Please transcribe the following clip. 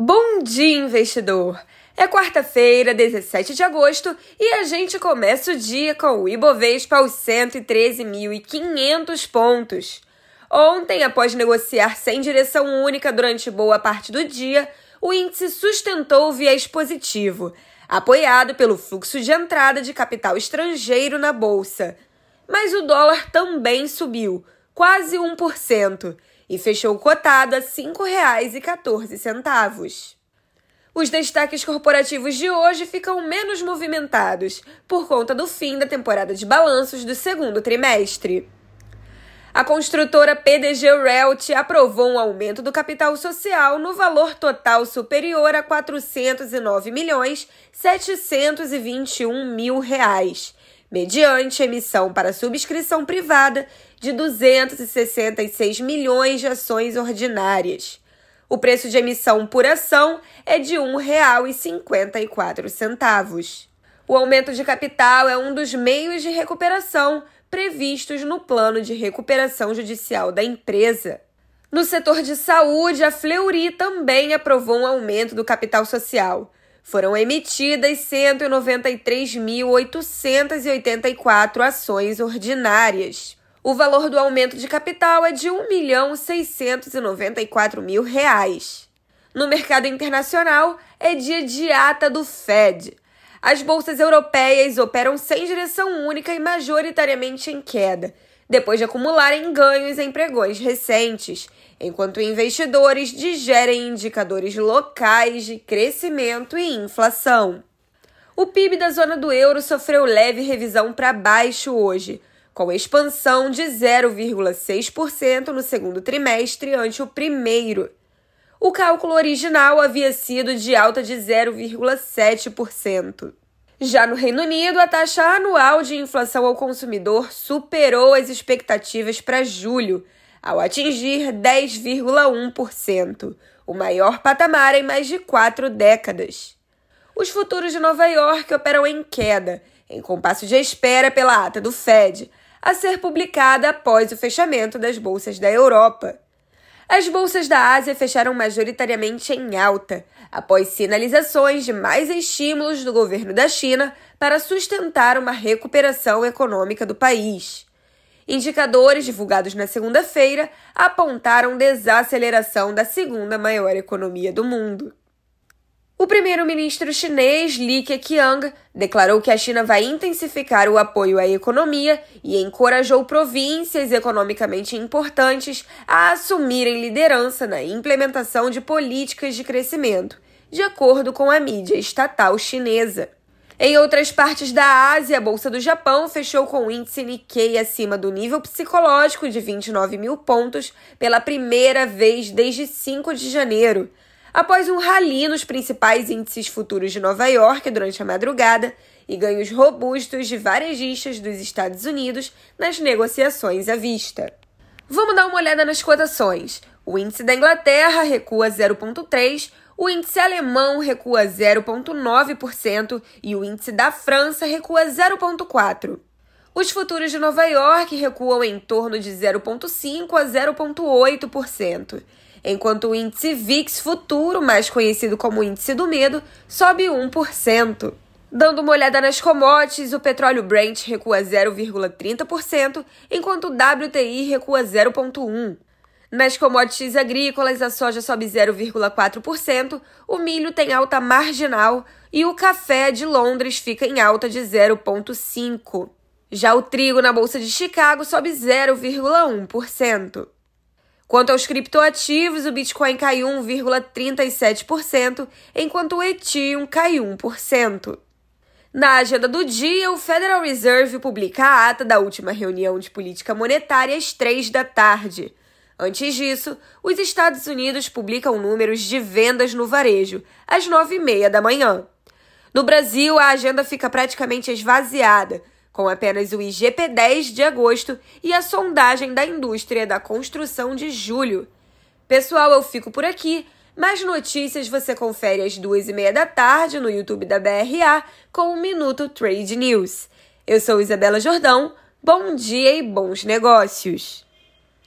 Bom dia, investidor! É quarta-feira, 17 de agosto, e a gente começa o dia com o Ibovespa aos 113.500 pontos. Ontem, após negociar sem direção única durante boa parte do dia, o índice sustentou o viés positivo, apoiado pelo fluxo de entrada de capital estrangeiro na bolsa. Mas o dólar também subiu, quase 1%, e fechou cotado a R$ 5,14. Os destaques corporativos de hoje ficam menos movimentados por conta do fim da temporada de balanços do segundo trimestre. A construtora PDG Realty aprovou um aumento do capital social no valor total superior a 409 milhões 721 mil reais, mediante emissão para subscrição privada de 266 milhões de ações ordinárias. O preço de emissão por ação é de R$ 1,54. O aumento de capital é um dos meios de recuperação previstos no plano de recuperação judicial da empresa. No setor de saúde, a Fleury também aprovou um aumento do capital social. Foram emitidas 193.884 ações ordinárias. O valor do aumento de capital é de 1.694 mil reais. No mercado internacional, é dia de ata do Fed. As bolsas europeias operam sem direção única e majoritariamente em queda, depois de acumularem ganhos em pregões recentes, enquanto investidores digerem indicadores locais de crescimento e inflação. O PIB da zona do euro sofreu leve revisão para baixo hoje, com expansão de 0,6% no segundo trimestre ante o primeiro. O cálculo original havia sido de alta de 0,7%. Já no Reino Unido, a taxa anual de inflação ao consumidor superou as expectativas para julho, ao atingir 10,1%, o maior patamar em mais de quatro décadas. Os futuros de Nova York operam em queda, em compasso de espera pela ata do Fed, a ser publicada após o fechamento das bolsas da Europa. As bolsas da Ásia fecharam majoritariamente em alta, após sinalizações de mais estímulos do governo da China para sustentar uma recuperação econômica do país. Indicadores divulgados na segunda-feira apontaram desaceleração da segunda maior economia do mundo. O primeiro-ministro chinês Li Keqiang declarou que a China vai intensificar o apoio à economia e encorajou províncias economicamente importantes a assumirem liderança na implementação de políticas de crescimento, de acordo com a mídia estatal chinesa. Em outras partes da Ásia, a Bolsa do Japão fechou com o índice Nikkei acima do nível psicológico de 29 mil pontos pela primeira vez desde 5 de janeiro após um rally nos principais índices futuros de Nova York durante a madrugada e ganhos robustos de varejistas dos Estados Unidos nas negociações à vista. Vamos dar uma olhada nas cotações. O índice da Inglaterra recua 0,3%, o índice alemão recua 0,9% e o índice da França recua 0,4%. Os futuros de Nova York recuam em torno de 0,5% a 0,8% enquanto o índice VIX futuro, mais conhecido como índice do medo, sobe 1%. Dando uma olhada nas commodities, o petróleo Brent recua 0,30%, enquanto o WTI recua 0,1%. Nas commodities agrícolas, a soja sobe 0,4%, o milho tem alta marginal e o café de Londres fica em alta de 0,5%. Já o trigo na Bolsa de Chicago sobe 0,1%. Quanto aos criptoativos, o Bitcoin caiu 1,37%, enquanto o Ethereum caiu 1%. Na agenda do dia, o Federal Reserve publica a ata da última reunião de política monetária às 3 da tarde. Antes disso, os Estados Unidos publicam números de vendas no varejo, às 9h30 da manhã. No Brasil, a agenda fica praticamente esvaziada, com apenas o IGP-10 de agosto e a sondagem da indústria da construção de julho. Pessoal, eu fico por aqui. Mais notícias você confere às duas e meia da tarde no YouTube da BRA com o Minuto Trade News. Eu sou Isabela Jordão. Bom dia e bons negócios!